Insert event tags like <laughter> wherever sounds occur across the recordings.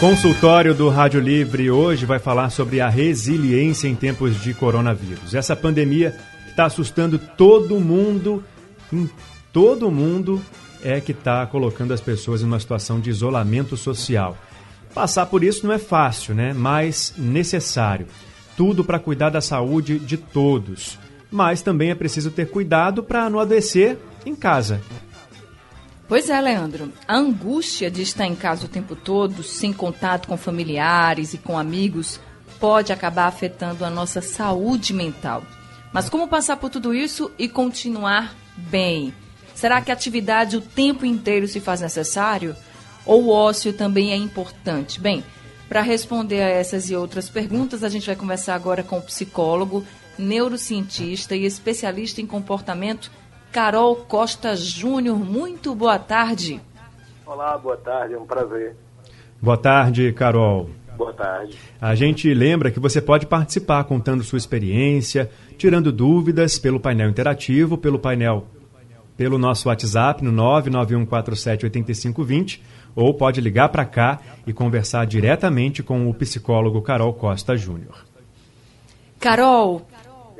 Consultório do Rádio Livre hoje vai falar sobre a resiliência em tempos de coronavírus. Essa pandemia está assustando todo mundo, em todo mundo é que está colocando as pessoas em uma situação de isolamento social. Passar por isso não é fácil, né? Mas necessário. Tudo para cuidar da saúde de todos. Mas também é preciso ter cuidado para não adoecer em casa. Pois é, Leandro. A angústia de estar em casa o tempo todo, sem contato com familiares e com amigos, pode acabar afetando a nossa saúde mental. Mas como passar por tudo isso e continuar bem? Será que a atividade o tempo inteiro se faz necessário? ou o ócio também é importante? Bem, para responder a essas e outras perguntas, a gente vai conversar agora com o psicólogo, neurocientista e especialista em comportamento, Carol Costa Júnior. Muito boa tarde. Olá, boa tarde, é um prazer. Boa tarde, Carol. Boa tarde. A gente lembra que você pode participar contando sua experiência, tirando dúvidas pelo painel interativo, pelo painel pelo nosso WhatsApp no 991478520 ou pode ligar para cá e conversar diretamente com o psicólogo Carol Costa Júnior. Carol,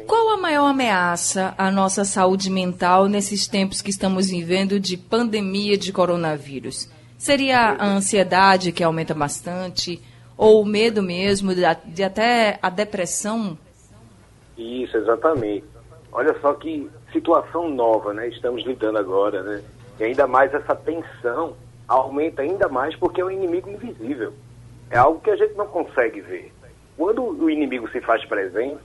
qual a maior ameaça à nossa saúde mental nesses tempos que estamos vivendo de pandemia de coronavírus? Seria a ansiedade que aumenta bastante? Ou o medo mesmo, de, de até a depressão? Isso, exatamente. Olha só que situação nova, né? Estamos lidando agora, né? E ainda mais essa tensão aumenta ainda mais porque é um inimigo invisível. É algo que a gente não consegue ver. Quando o inimigo se faz presente,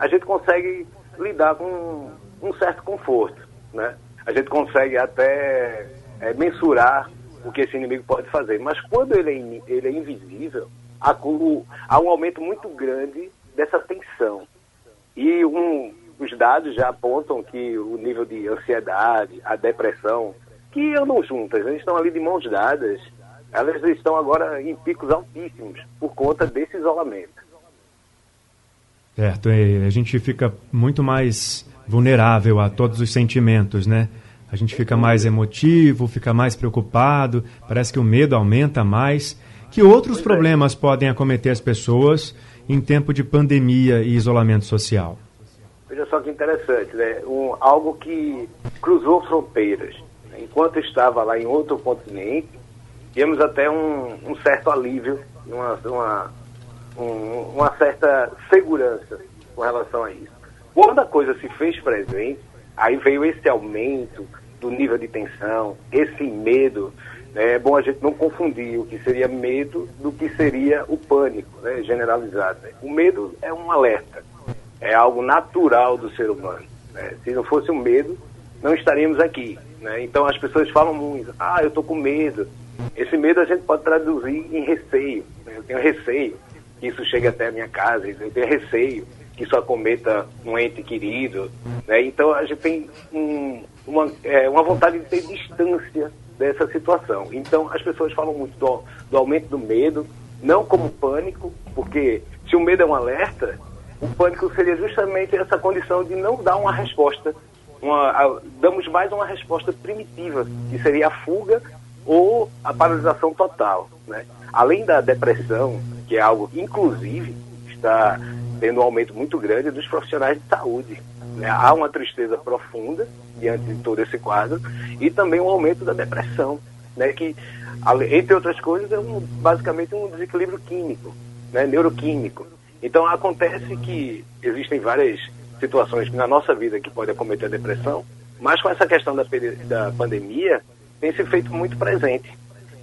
a gente consegue lidar com um certo conforto, né? A gente consegue até é, mensurar o que esse inimigo pode fazer. Mas quando ele é, ele é invisível, há, há um aumento muito grande dessa tensão. E um, os dados já apontam que o nível de ansiedade, a depressão, que andam juntas, eles estão ali de mãos dadas, elas estão agora em picos altíssimos por conta desse isolamento. Certo, a gente fica muito mais vulnerável a todos os sentimentos, né? A gente fica mais emotivo, fica mais preocupado, parece que o medo aumenta mais. Que outros é. problemas é. podem acometer as pessoas em tempo de pandemia e isolamento social? Veja só que interessante, né? Um, algo que cruzou fronteiras enquanto estava lá em outro continente, tínhamos até um, um certo alívio, uma, uma, um, uma certa segurança com relação a isso. Quando a coisa se fez presente, aí veio esse aumento do nível de tensão, esse medo. Né? É bom a gente não confundir o que seria medo do que seria o pânico né? generalizado. Né? O medo é um alerta, é algo natural do ser humano. Né? Se não fosse o um medo, não estaríamos aqui. Então as pessoas falam muito, ah, eu estou com medo. Esse medo a gente pode traduzir em receio. Eu tenho receio que isso chegue até a minha casa, eu tenho receio que isso acometa um ente querido. Né? Então a gente tem um, uma, é, uma vontade de ter distância dessa situação. Então as pessoas falam muito do, do aumento do medo, não como pânico, porque se o medo é um alerta, o pânico seria justamente essa condição de não dar uma resposta uma, a, damos mais uma resposta primitiva, que seria a fuga ou a paralisação total. Né? Além da depressão, que é algo que, inclusive, está tendo um aumento muito grande dos profissionais de saúde. Né? Há uma tristeza profunda diante de todo esse quadro e também um aumento da depressão, né? que, entre outras coisas, é um, basicamente um desequilíbrio químico, né? neuroquímico. Então, acontece que existem várias situações na nossa vida que podem acometer a depressão, mas com essa questão da, da pandemia tem se feito muito presente.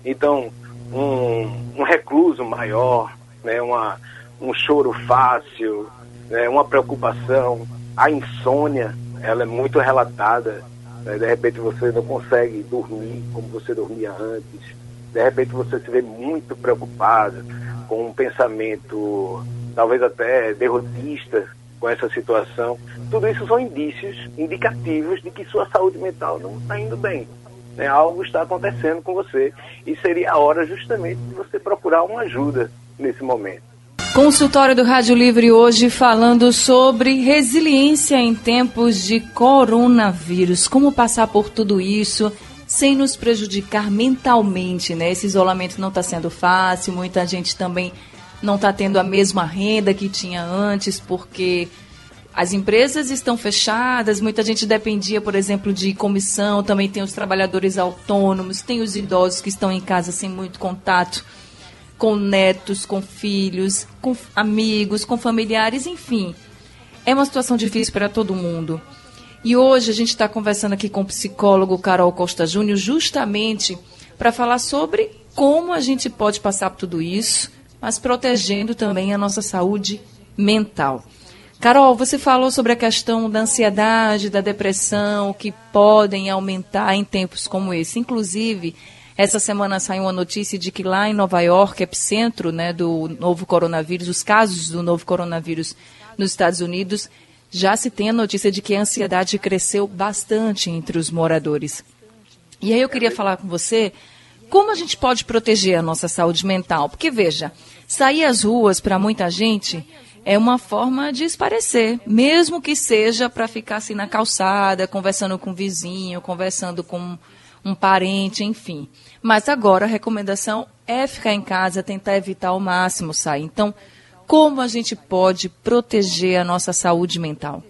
Então, um, um recluso maior, né, uma, um choro fácil, né, uma preocupação, a insônia, ela é muito relatada. Né, de repente você não consegue dormir como você dormia antes. De repente você se vê muito preocupado com um pensamento, talvez até derrotista, com essa situação. Tudo isso são indícios indicativos de que sua saúde mental não está indo bem. Né? Algo está acontecendo com você e seria a hora justamente de você procurar uma ajuda nesse momento. Consultório do Rádio Livre hoje falando sobre resiliência em tempos de coronavírus. Como passar por tudo isso sem nos prejudicar mentalmente, né? Esse isolamento não está sendo fácil, muita gente também não está tendo a mesma renda que tinha antes, porque as empresas estão fechadas, muita gente dependia, por exemplo, de comissão, também tem os trabalhadores autônomos, tem os idosos que estão em casa sem muito contato com netos, com filhos, com amigos, com familiares, enfim. É uma situação difícil para todo mundo. E hoje a gente está conversando aqui com o psicólogo Carol Costa Júnior, justamente para falar sobre como a gente pode passar por tudo isso, mas protegendo também a nossa saúde mental. Carol, você falou sobre a questão da ansiedade, da depressão, que podem aumentar em tempos como esse. Inclusive, essa semana saiu uma notícia de que lá em Nova York, epicentro né, do novo coronavírus, os casos do novo coronavírus nos Estados Unidos, já se tem a notícia de que a ansiedade cresceu bastante entre os moradores. E aí eu queria falar com você como a gente pode proteger a nossa saúde mental. Porque, veja, sair às ruas para muita gente é uma forma de esparecer, mesmo que seja para ficar assim na calçada, conversando com o vizinho, conversando com um parente, enfim. Mas agora a recomendação é ficar em casa, tentar evitar ao máximo sair. Então, como a gente pode proteger a nossa saúde mental?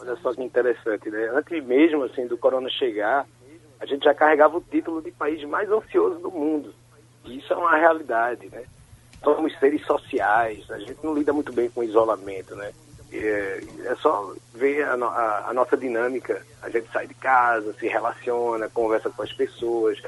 Olha só que interessante, né? Antes mesmo assim do corona chegar, a gente já carregava o título de país mais ansioso do mundo. E isso é uma realidade, né? Somos seres sociais, a gente não lida muito bem com isolamento, né? É, só ver a, a, a, nossa dinâmica. A gente sai de casa, se relaciona, conversa com as pessoas,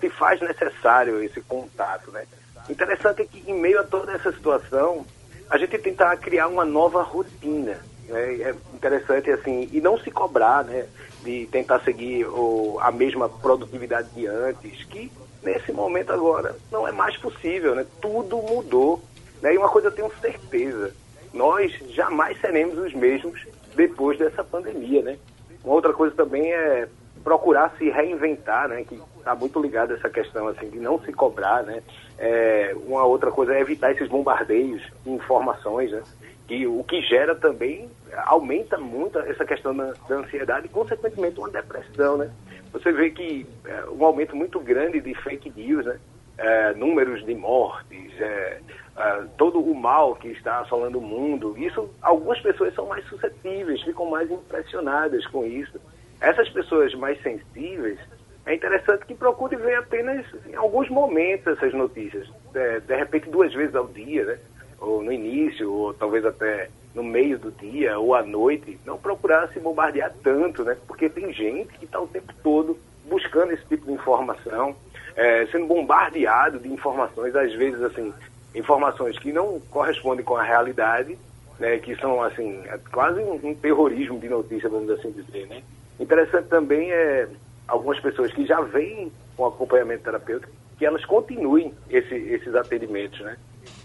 se faz necessário esse contato, né? Interessante é que em meio a toda essa situação, a gente tentar criar uma nova rotina. Né? É interessante assim, e não se cobrar, né? De tentar seguir o, a mesma produtividade de antes, que nesse momento agora não é mais possível, né? Tudo mudou. Né? E uma coisa eu tenho certeza, nós jamais seremos os mesmos depois dessa pandemia, né? Uma outra coisa também é procurar se reinventar, né? Que está muito ligado a essa questão assim de não se cobrar, né? É, uma outra coisa é evitar esses bombardeios de informações, né? Que o que gera também aumenta muito essa questão da, da ansiedade e consequentemente uma depressão, né? Você vê que é, um aumento muito grande de fake news, né? É, números de mortes, é, é, todo o mal que está assolando o mundo. Isso, algumas pessoas são mais suscetíveis, ficam mais impressionadas com isso. Essas pessoas mais sensíveis, é interessante que procure ver apenas em alguns momentos essas notícias. De, de repente, duas vezes ao dia, né? ou no início, ou talvez até no meio do dia, ou à noite. Não procurar se bombardear tanto, né? porque tem gente que está o tempo todo buscando esse tipo de informação, é, sendo bombardeado de informações, às vezes, assim, informações que não correspondem com a realidade, né, que são assim quase um, um, terrorismo de notícia, vamos assim dizer, né? Interessante também é algumas pessoas que já vêm com acompanhamento terapêutico que elas continuem esse, esses atendimentos, né?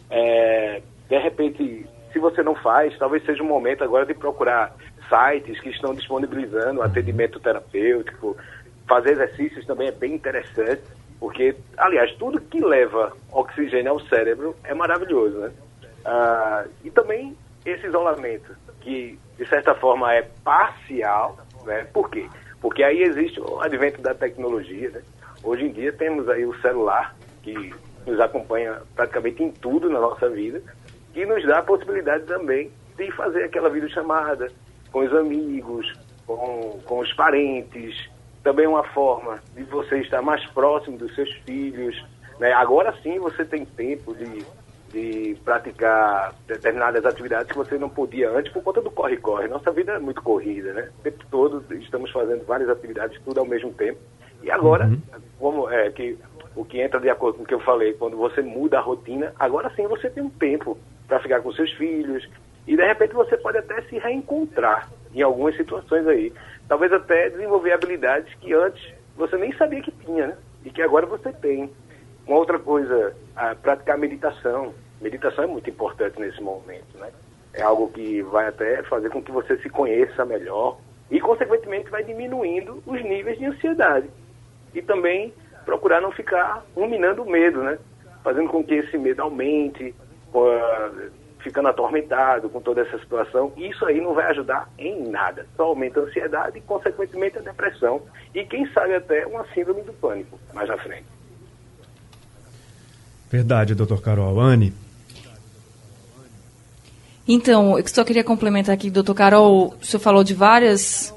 É, de repente, se você não faz, talvez seja um momento agora de procurar sites que estão disponibilizando atendimento terapêutico, fazer exercícios também é bem interessante, porque, aliás, tudo que leva oxigênio ao cérebro é maravilhoso, né? Ah, e também esse isolamento, que de certa forma é parcial, né? Por quê? Porque aí existe o advento da tecnologia, né? Hoje em dia temos aí o celular, que nos acompanha praticamente em tudo na nossa vida, que nos dá a possibilidade também de fazer aquela videochamada com os amigos, com, com os parentes, também uma forma de você estar mais próximo dos seus filhos. Né? Agora sim você tem tempo de de praticar determinadas atividades que você não podia antes por conta do corre-corre. Nossa vida é muito corrida, né? O tempo todo estamos fazendo várias atividades, tudo ao mesmo tempo. E agora, uhum. como é que o que entra de acordo com o que eu falei, quando você muda a rotina, agora sim você tem um tempo para ficar com seus filhos e de repente você pode até se reencontrar em algumas situações aí. Talvez até desenvolver habilidades que antes você nem sabia que tinha, né? E que agora você tem. Uma outra coisa, praticar meditação. Meditação é muito importante nesse momento, né? É algo que vai até fazer com que você se conheça melhor e, consequentemente, vai diminuindo os níveis de ansiedade. E também procurar não ficar ruminando o medo, né? Fazendo com que esse medo aumente, ficando atormentado com toda essa situação. E isso aí não vai ajudar em nada. Só aumenta a ansiedade e, consequentemente, a depressão. E, quem sabe, até uma síndrome do pânico mais à frente. Verdade, doutor Carol. Anne? Então, eu só queria complementar aqui, doutor Carol, o senhor falou de várias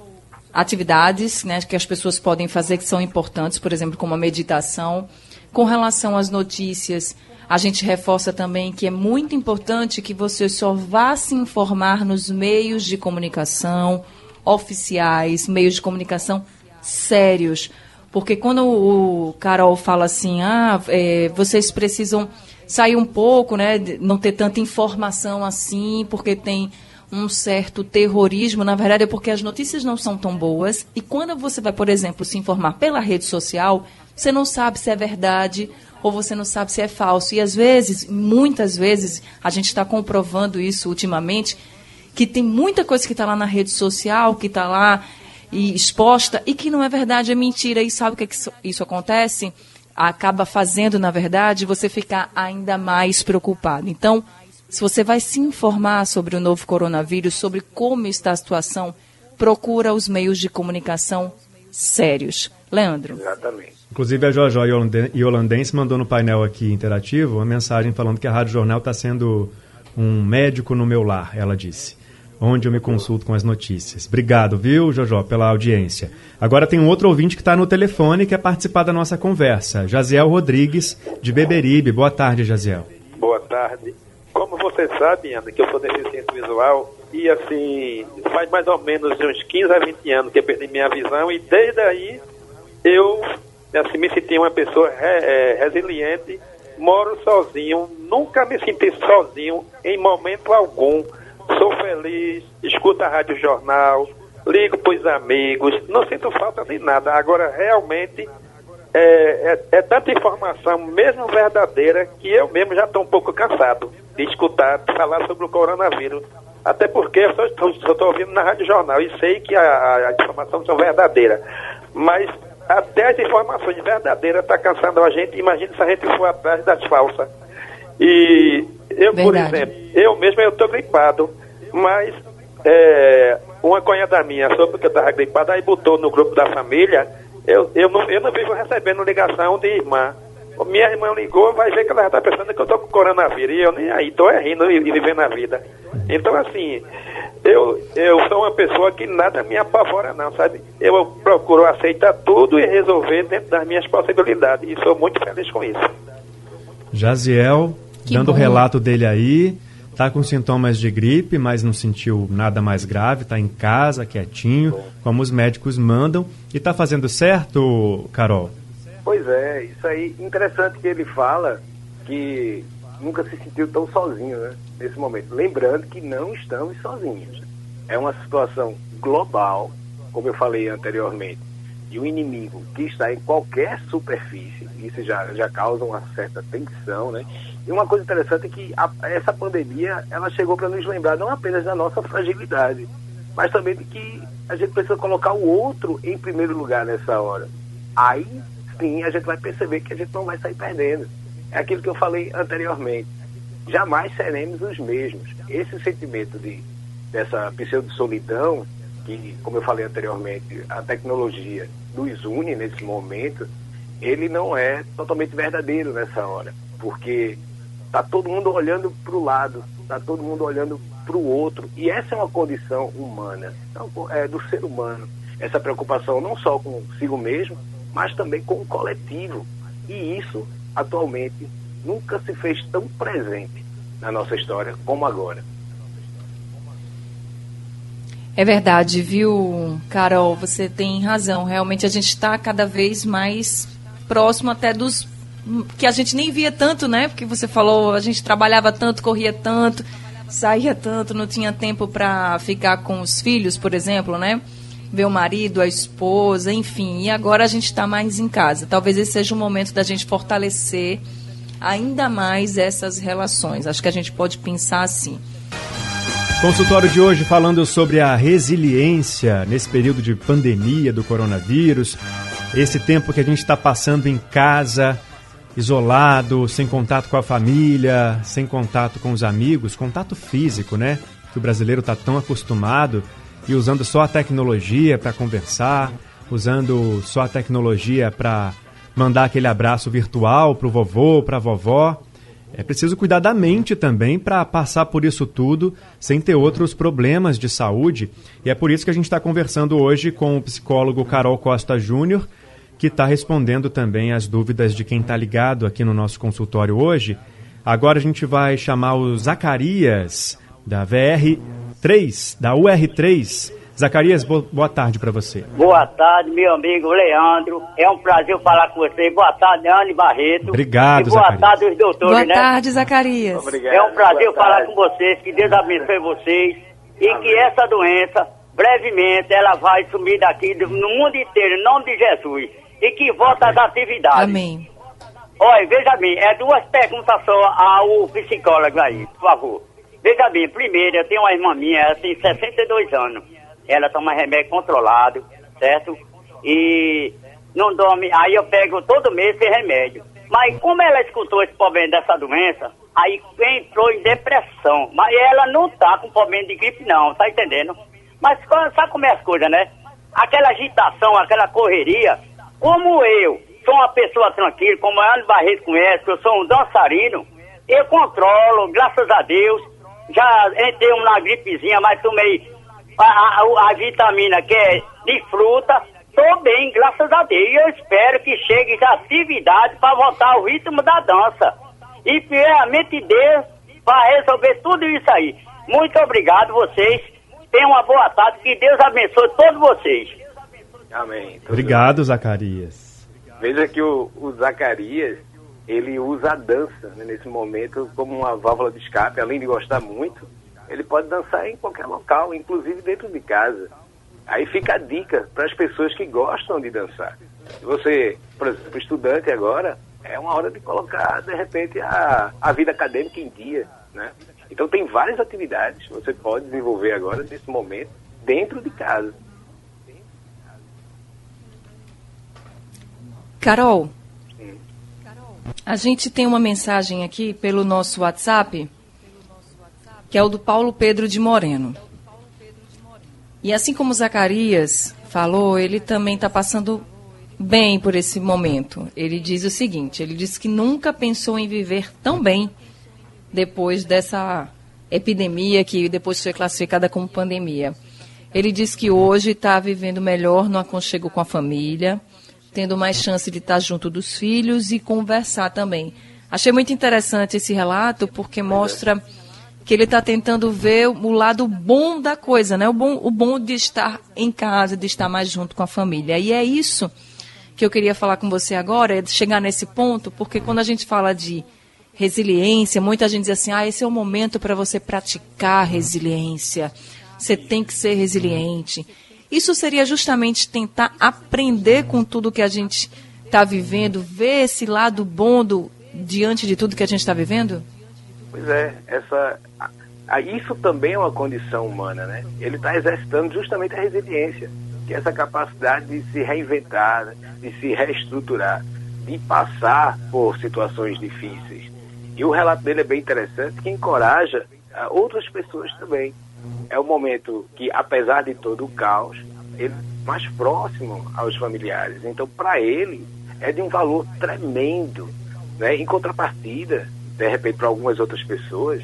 atividades né, que as pessoas podem fazer que são importantes, por exemplo, como a meditação. Com relação às notícias, a gente reforça também que é muito importante que você só vá se informar nos meios de comunicação oficiais, meios de comunicação sérios. Porque quando o Carol fala assim, ah, é, vocês precisam sair um pouco, né, não ter tanta informação assim, porque tem um certo terrorismo, na verdade é porque as notícias não são tão boas. E quando você vai, por exemplo, se informar pela rede social, você não sabe se é verdade ou você não sabe se é falso. E às vezes, muitas vezes, a gente está comprovando isso ultimamente, que tem muita coisa que está lá na rede social, que está lá e exposta, e que não é verdade, é mentira. E sabe o que, é que isso, isso acontece? acaba fazendo, na verdade, você ficar ainda mais preocupado. Então, se você vai se informar sobre o novo coronavírus, sobre como está a situação, procura os meios de comunicação sérios. Leandro. Exatamente. Inclusive a Jojo Iolandense mandou no painel aqui interativo uma mensagem falando que a Rádio Jornal está sendo um médico no meu lar, ela disse onde eu me consulto com as notícias. Obrigado, viu, Jojó, pela audiência. Agora tem um outro ouvinte que está no telefone e quer participar da nossa conversa. Jaziel Rodrigues, de Beberibe. Boa tarde, Jaziel. Boa tarde. Como você sabe, Ana, que eu sou deficiente visual e, assim, faz mais ou menos uns 15 a 20 anos que eu perdi minha visão e desde aí eu, assim, me senti uma pessoa re, é, resiliente, moro sozinho, nunca me senti sozinho em momento algum sou feliz, escuto a Rádio Jornal, ligo para os amigos, não sinto falta de nada. Agora, realmente, é, é, é, tanta informação, mesmo verdadeira, que eu mesmo já estou um pouco cansado de escutar, falar sobre o coronavírus. Até porque eu só estou ouvindo na Rádio Jornal e sei que a, a informação são verdadeiras. Mas até as informações verdadeiras estão tá cansando a gente. Imagina se a gente for atrás das falsas. E eu, Verdade. por exemplo, eu mesmo eu estou gripado, mas é, uma cunhada minha soube que eu estava gripado, aí botou no grupo da família, eu, eu, não, eu não vivo recebendo ligação de irmã. Minha irmã ligou, vai ver que ela já está pensando que eu estou com coronavírus, e eu nem aí, estou rindo e, e vivendo a vida. Então, assim, eu, eu sou uma pessoa que nada me apavora, não, sabe? Eu procuro aceitar tudo e resolver dentro das minhas possibilidades, e sou muito feliz com isso. Jaziel, que dando o relato dele aí. Está com sintomas de gripe, mas não sentiu nada mais grave, está em casa, quietinho, como os médicos mandam. E está fazendo certo, Carol? Pois é, isso aí, interessante que ele fala que nunca se sentiu tão sozinho, né, nesse momento. Lembrando que não estamos sozinhos. É uma situação global, como eu falei anteriormente, e o inimigo que está em qualquer superfície, isso já, já causa uma certa tensão, né? E uma coisa interessante é que a, essa pandemia, ela chegou para nos lembrar não apenas da nossa fragilidade, mas também de que a gente precisa colocar o outro em primeiro lugar nessa hora. Aí a gente vai perceber que a gente não vai sair perdendo. É aquilo que eu falei anteriormente. Jamais seremos os mesmos. Esse sentimento de, dessa pseudo-solidão, que, como eu falei anteriormente, a tecnologia nos une nesse momento, ele não é totalmente verdadeiro nessa hora, porque está todo mundo olhando para o lado, está todo mundo olhando para o outro, e essa é uma condição humana, então, é do ser humano, essa preocupação não só consigo mesmo, mas também com o coletivo, e isso atualmente nunca se fez tão presente na nossa história como agora. É verdade, viu, Carol? Você tem razão. Realmente a gente está cada vez mais próximo até dos que a gente nem via tanto, né? Porque você falou, a gente trabalhava tanto, corria tanto, saía tanto, não tinha tempo para ficar com os filhos, por exemplo, né? Ver o marido, a esposa, enfim. E agora a gente está mais em casa. Talvez esse seja o momento da gente fortalecer ainda mais essas relações. Acho que a gente pode pensar assim. Consultório de hoje falando sobre a resiliência nesse período de pandemia do coronavírus, esse tempo que a gente está passando em casa, isolado, sem contato com a família, sem contato com os amigos, contato físico, né? Que o brasileiro está tão acostumado e usando só a tecnologia para conversar, usando só a tecnologia para mandar aquele abraço virtual para o vovô, para a vovó. É preciso cuidar da mente também para passar por isso tudo sem ter outros problemas de saúde. E é por isso que a gente está conversando hoje com o psicólogo Carol Costa Júnior, que está respondendo também as dúvidas de quem está ligado aqui no nosso consultório hoje. Agora a gente vai chamar o Zacarias, da VR3, da UR3. Zacarias, boa tarde para você. Boa tarde, meu amigo Leandro. É um prazer falar com você. Boa tarde, Anne Barreto. Obrigado, e boa Zacarias. tarde, os doutores, Boa né? tarde, Zacarias. Obrigado. É um prazer falar com vocês. Que Deus abençoe vocês. E Amém. que essa doença, brevemente, ela vai sumir daqui do- no mundo inteiro, em nome de Jesus. E que volta às atividades. Amém. Olha, veja bem, é duas perguntas só ao psicólogo aí, por favor. Veja bem, primeiro, eu tenho uma irmã minha, ela tem 62 anos. Ela toma remédio controlado, certo? E não dorme, aí eu pego todo mês esse remédio. Mas como ela escutou esse problema dessa doença, aí entrou em depressão. Mas ela não tá com problema de gripe não, tá entendendo? Mas sabe como é as coisas, né? Aquela agitação, aquela correria, como eu sou uma pessoa tranquila, como a Ana Barreto conhece, eu sou um dançarino, eu controlo, graças a Deus. Já entrei na gripezinha, mas tomei a, a- a vitamina que é de fruta. Tô bem, graças a Deus. E eu espero que chegue já atividade para voltar ao ritmo da dança. E primeiramente Deus para resolver tudo isso aí. Muito obrigado vocês. Tenham uma boa tarde. Que Deus abençoe todos vocês. Amém. Obrigado, Zacarias. Veja que o, o Zacarias, ele usa a dança né, nesse momento como uma válvula de escape, além de gostar muito, ele pode dançar em qualquer local, inclusive dentro de casa. Aí fica a dica para as pessoas que gostam de dançar. Se você, por exemplo, estudante agora, é uma hora de colocar, de repente, a, a vida acadêmica em dia, né? Então tem várias atividades que você pode desenvolver agora, nesse momento, dentro de casa. Carol, a gente tem uma mensagem aqui pelo nosso WhatsApp, que é o do Paulo Pedro de Moreno. E assim como Zacarias falou, ele também está passando bem por esse momento. Ele diz o seguinte: ele diz que nunca pensou em viver tão bem depois dessa epidemia que depois foi classificada como pandemia. Ele diz que hoje está vivendo melhor no aconchego com a família, tendo mais chance de estar junto dos filhos e conversar também. Achei muito interessante esse relato porque mostra que ele está tentando ver o lado bom da coisa, né? O bom, o bom de estar em casa, de estar mais junto com a família. E é isso que eu queria falar com você agora, é chegar nesse ponto, porque quando a gente fala de resiliência, muita gente diz assim: ah, esse é o momento para você praticar resiliência. Você tem que ser resiliente. Isso seria justamente tentar aprender com tudo que a gente está vivendo, ver esse lado bom do, diante de tudo que a gente está vivendo? Pois é, essa, isso também é uma condição humana, né? Ele está exercitando justamente a resiliência, que é essa capacidade de se reinventar, de se reestruturar, de passar por situações difíceis. E o relato dele é bem interessante, que encoraja ah, outras pessoas também. É um momento que, apesar de todo o caos, ele é mais próximo aos familiares. Então, para ele, é de um valor tremendo. Né? Em contrapartida, de repente, para algumas outras pessoas,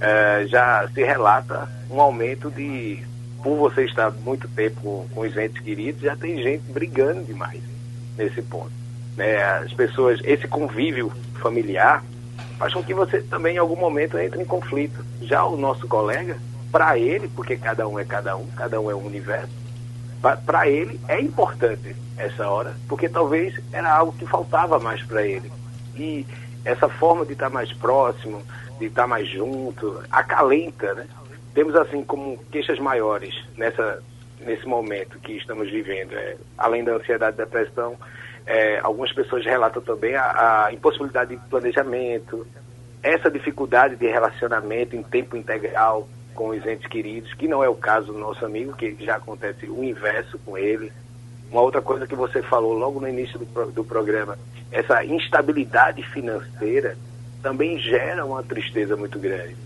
eh, já se relata um aumento de. Por você estar muito tempo com, com os entes queridos, já tem gente brigando demais nesse ponto. Né? As pessoas, esse convívio familiar faz com que você também, em algum momento, entre em conflito. Já o nosso colega, para ele, porque cada um é cada um, cada um é um universo, para ele é importante essa hora, porque talvez era algo que faltava mais para ele. E essa forma de estar mais próximo, de estar mais junto, acalenta, né? Temos assim como queixas maiores nessa nesse momento que estamos vivendo, é, além da ansiedade e depressão, é, algumas pessoas relatam também a, a impossibilidade de planejamento, essa dificuldade de relacionamento em tempo integral, com os entes queridos, que não é o caso do nosso amigo, que já acontece o inverso com ele. Uma outra coisa que você falou logo no início do, do programa, essa instabilidade financeira também gera uma tristeza muito grande.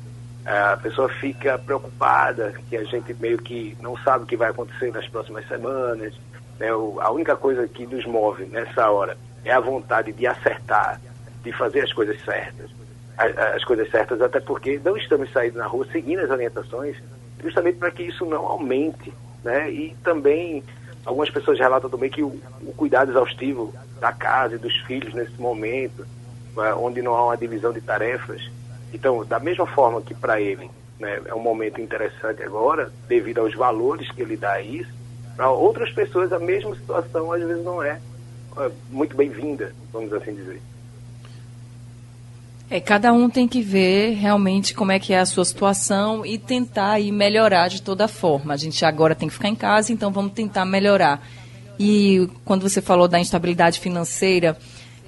A pessoa fica preocupada, que a gente meio que não sabe o que vai acontecer nas próximas semanas. Né? A única coisa que nos move nessa hora é a vontade de acertar, de fazer as coisas certas. As coisas certas, até porque não estamos saindo na rua seguindo as orientações, justamente para que isso não aumente. Né? E também algumas pessoas relatam também que o, o cuidado exaustivo da casa e dos filhos nesse momento, é, onde não há uma divisão de tarefas. Então, da mesma forma que para ele né, é um momento interessante agora, devido aos valores que ele dá a isso, para outras pessoas a mesma situação às vezes não é, é muito bem-vinda, vamos assim dizer. É, cada um tem que ver realmente como é que é a sua situação e tentar aí melhorar de toda forma. A gente agora tem que ficar em casa, então vamos tentar melhorar. E quando você falou da instabilidade financeira,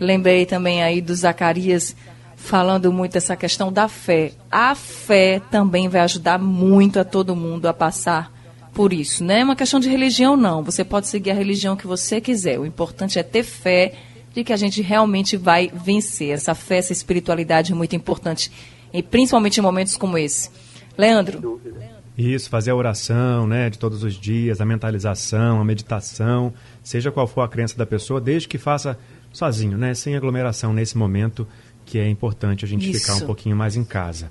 lembrei também aí do Zacarias falando muito essa questão da fé. A fé também vai ajudar muito a todo mundo a passar por isso. Não é uma questão de religião, não. Você pode seguir a religião que você quiser. O importante é ter fé de que a gente realmente vai vencer. Essa fé, essa espiritualidade é muito importante, e principalmente em momentos como esse. Leandro. Isso, fazer a oração, né, de todos os dias, a mentalização, a meditação, seja qual for a crença da pessoa, desde que faça sozinho, né, sem aglomeração nesse momento que é importante a gente Isso. ficar um pouquinho mais em casa.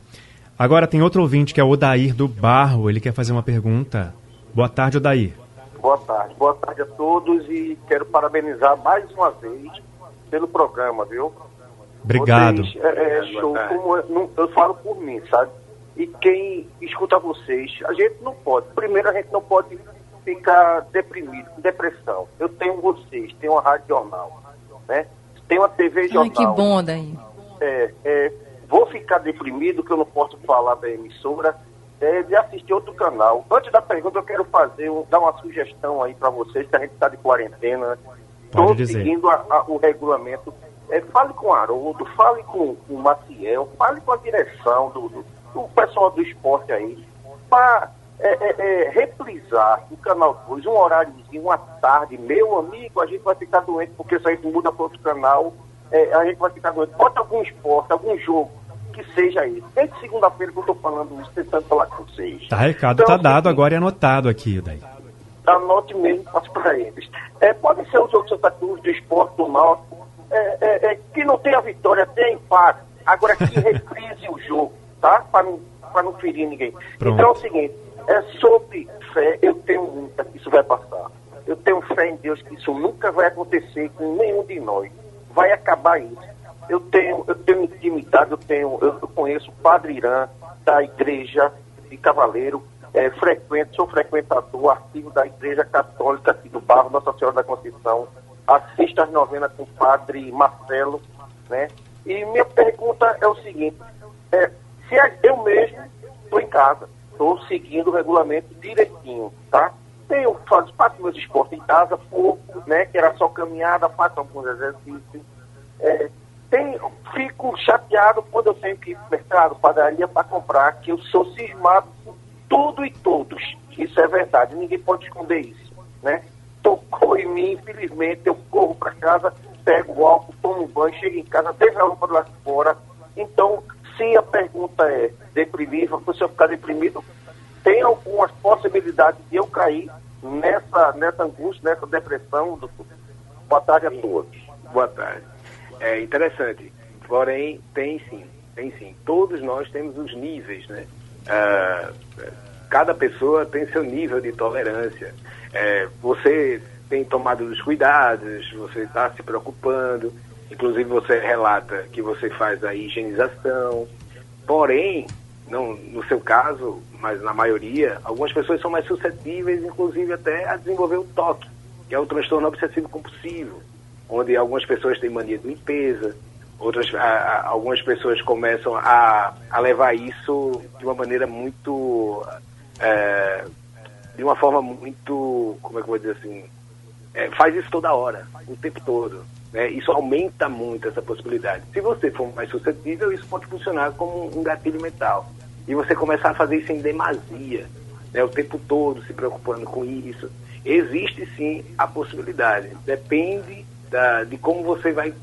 Agora tem outro ouvinte que é o Odair do Barro, ele quer fazer uma pergunta. Boa tarde, Odair. Boa tarde, boa tarde a todos e quero parabenizar mais uma vez pelo programa, viu? Obrigado. Vocês, é, é, show, como eu, eu falo por mim, sabe? E quem escuta vocês, a gente não pode. Primeiro, a gente não pode ficar deprimido, com depressão. Eu tenho vocês, tenho uma rádio jornal, né? Tenho uma TV jornal. Ai, que bom, daí. É, é, vou ficar deprimido que eu não posso falar da emissora, é, de assistir outro canal. Antes da pergunta, eu quero fazer, dar uma sugestão aí para vocês, que a gente está de quarentena, Estou seguindo a, a, o regulamento. É, fale com o Haroldo, fale com, com o Maciel, fale com a direção do, do, do pessoal do esporte aí, para é, é, é, reprisar o Canal 2, um horáriozinho, uma tarde, meu amigo, a gente vai ficar doente, porque se a gente muda para outro canal, é, a gente vai ficar doente. Bota algum esporte, algum jogo, que seja isso. Desde segunda-feira que eu estou falando isso, tentando falar com vocês. Tá, recado então, tá dado agora e anotado aqui, daí anote mesmo, passe para eles. É, pode ser o jogo Santa Cruz, do esporte, do norte, é, é, é, que não tenha vitória, tenha empate. Agora que <laughs> reprise o jogo, tá? Para não, não ferir ninguém. Pronto. Então é o seguinte, é sobre fé, eu tenho muita que isso vai passar. Eu tenho fé em Deus que isso nunca vai acontecer com nenhum de nós. Vai acabar isso. Eu tenho, eu tenho intimidade, eu tenho, eu conheço o Padre Irã da igreja de Cavaleiro, é, frequente, sou frequentador, artigo da Igreja Católica aqui do bairro Nossa Senhora da Conceição, assisto às novenas com o padre Marcelo, né? E minha pergunta é o seguinte, é, se eu mesmo estou em casa, estou seguindo o regulamento direitinho, tá? Tenho, faço, faço meus esportes em casa, pouco, né? Que era só caminhada, faço alguns exercícios. É, tenho, fico chateado quando eu tenho que ir para o mercado, padaria, para comprar, que eu sou cismado tudo e todos. Isso é verdade, ninguém pode esconder isso, né? Tocou em mim, infelizmente, eu corro para casa, pego o álcool, tomo um banho, chego em casa, deixo a roupa lá fora. Então, se a pergunta é deprimir, se eu ficar deprimido, tem algumas possibilidades de eu cair nessa, nessa angústia, nessa depressão. Doutor. Boa tarde a todos. Boa tarde. É interessante, porém, tem sim, tem sim. Todos nós temos os níveis, né? Uh, cada pessoa tem seu nível de tolerância. É, você tem tomado os cuidados, você está se preocupando, inclusive você relata que você faz a higienização. Porém, não no seu caso, mas na maioria, algumas pessoas são mais suscetíveis, inclusive até a desenvolver o toque, que é o transtorno obsessivo compulsivo, onde algumas pessoas têm mania de limpeza, outras, a, a, algumas pessoas começam a, a levar isso de uma maneira muito. É, de uma forma muito. Como é que eu vou dizer assim? É, faz isso toda hora, o tempo todo. Né? Isso aumenta muito essa possibilidade. Se você for mais suscetível, isso pode funcionar como um gatilho mental. e você começar a fazer isso em demasia, né, o tempo todo se preocupando com isso, existe sim a possibilidade. Depende da, de como você vai,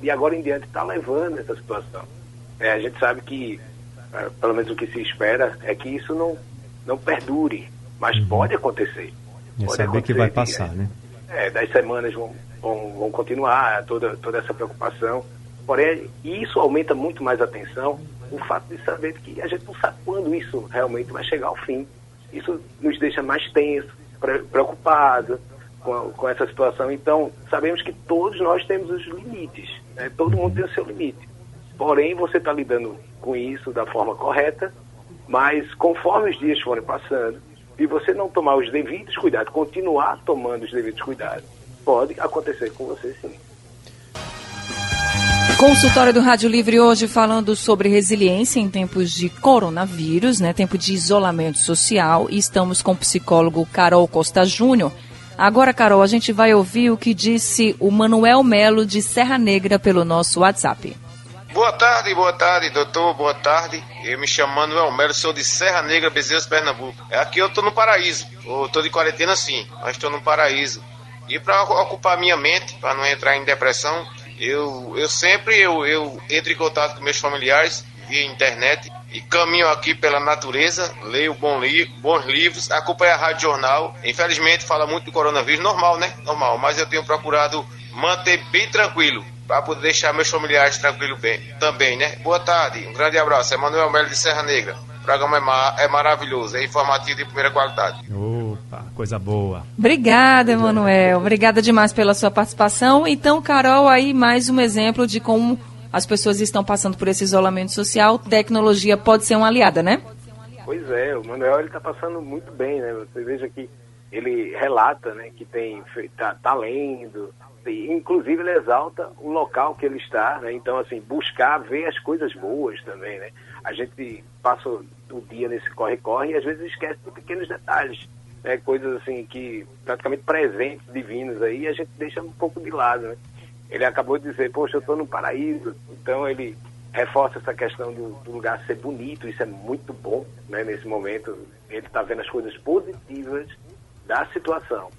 de agora em diante, estar tá levando essa situação. É, a gente sabe que, é, pelo menos o que se espera, é que isso não, não perdure, mas uhum. pode acontecer. É pode saber que vai passar, né? É, das semanas vão, vão, vão continuar, toda, toda essa preocupação. Porém, isso aumenta muito mais a tensão, o fato de saber que a gente não sabe quando isso realmente vai chegar ao fim. Isso nos deixa mais tenso, preocupado com, com essa situação. Então, sabemos que todos nós temos os limites, né? todo mundo tem o seu limite. Porém, você está lidando com isso da forma correta, mas conforme os dias forem passando, e você não tomar os devidos cuidados, continuar tomando os devidos cuidados, pode acontecer com você sim. Consultório do Rádio Livre hoje falando sobre resiliência em tempos de coronavírus, né? Tempo de isolamento social. E estamos com o psicólogo Carol Costa Júnior. Agora, Carol, a gente vai ouvir o que disse o Manuel Melo de Serra Negra pelo nosso WhatsApp. Boa tarde, boa tarde, doutor, boa tarde. Eu me chamo Manuel Melo, sou de Serra Negra, Bezerros, Pernambuco. Aqui eu tô no paraíso. Eu tô de quarentena sim, mas estou no paraíso. E para ocupar minha mente, para não entrar em depressão, eu, eu sempre eu, eu entro em contato com meus familiares via internet e caminho aqui pela natureza, leio bom li bons livros, acompanho a Rádio Jornal. Infelizmente fala muito do coronavírus, normal, né? Normal, mas eu tenho procurado manter bem tranquilo para poder deixar meus familiares tranquilos bem, também, né? Boa tarde, um grande abraço. Emanuel Melo de Serra Negra. O programa é, ma é maravilhoso, é informativo de primeira qualidade. Opa, coisa boa. Obrigada, Emanuel. Obrigada demais pela sua participação. Então, Carol, aí mais um exemplo de como as pessoas estão passando por esse isolamento social. Tecnologia pode ser uma aliada, né? Pois é, o Manuel está passando muito bem, né? Você veja que ele relata, né, que tem tá, tá lendo, inclusive ele exalta o local que ele está, né? Então assim, buscar ver as coisas boas também, né? A gente passa o dia nesse corre-corre e às vezes esquece de pequenos detalhes, né? Coisas assim que praticamente presentes divinos aí a gente deixa um pouco de lado, né? Ele acabou de dizer, poxa, eu estou no paraíso, então ele reforça essa questão do, do, lugar ser bonito, isso é muito bom, né? Nesse momento ele está vendo as coisas positivas da situação.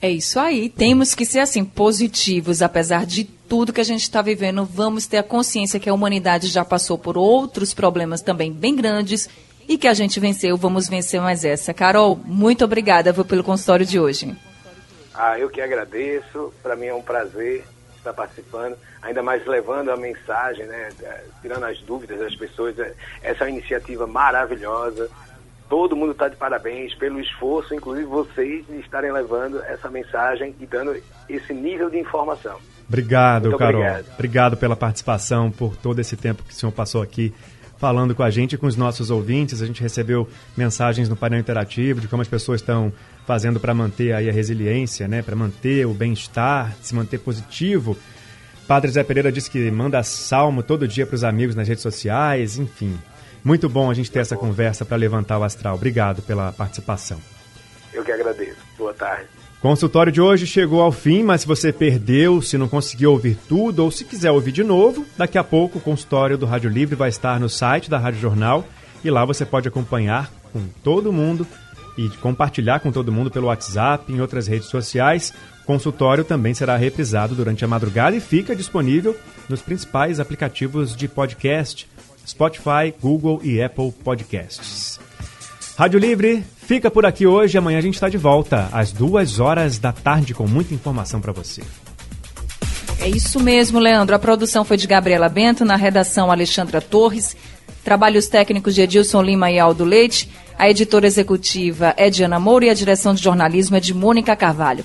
É isso aí. Temos que ser assim positivos, apesar de tudo que a gente está vivendo. Vamos ter a consciência que a humanidade já passou por outros problemas também bem grandes e que a gente venceu. Vamos vencer mais essa. Carol, muito obrigada pelo consultório de hoje. Ah, eu que agradeço. Para mim é um prazer estar participando, ainda mais levando a mensagem, né, tirando as dúvidas das pessoas. Essa é uma iniciativa maravilhosa todo mundo está de parabéns pelo esforço, inclusive vocês, de estarem levando essa mensagem e dando esse nível de informação. Obrigado, Muito Carol. Obrigado. obrigado pela participação, por todo esse tempo que o senhor passou aqui falando com a gente e com os nossos ouvintes. A gente recebeu mensagens no painel interativo de como as pessoas estão fazendo para manter aí a resiliência, né, para manter o bem-estar, se manter positivo. Padre Zé Pereira disse que manda salmo todo dia para os amigos nas redes sociais, enfim. Muito bom a gente ter essa conversa para levantar o astral. Obrigado pela participação. Eu que agradeço. Boa tarde. Consultório de hoje chegou ao fim, mas se você perdeu, se não conseguiu ouvir tudo ou se quiser ouvir de novo, daqui a pouco o consultório do Rádio Livre vai estar no site da Rádio Jornal e lá você pode acompanhar com todo mundo e compartilhar com todo mundo pelo WhatsApp, em outras redes sociais. O consultório também será reprisado durante a madrugada e fica disponível nos principais aplicativos de podcast Spotify, Google e Apple Podcasts. Rádio Livre fica por aqui hoje. Amanhã a gente está de volta às duas horas da tarde com muita informação para você. É isso mesmo, Leandro. A produção foi de Gabriela Bento, na redação Alexandra Torres, trabalhos técnicos de Edilson Lima e Aldo Leite, a editora executiva é Diana Moura e a direção de jornalismo é de Mônica Carvalho.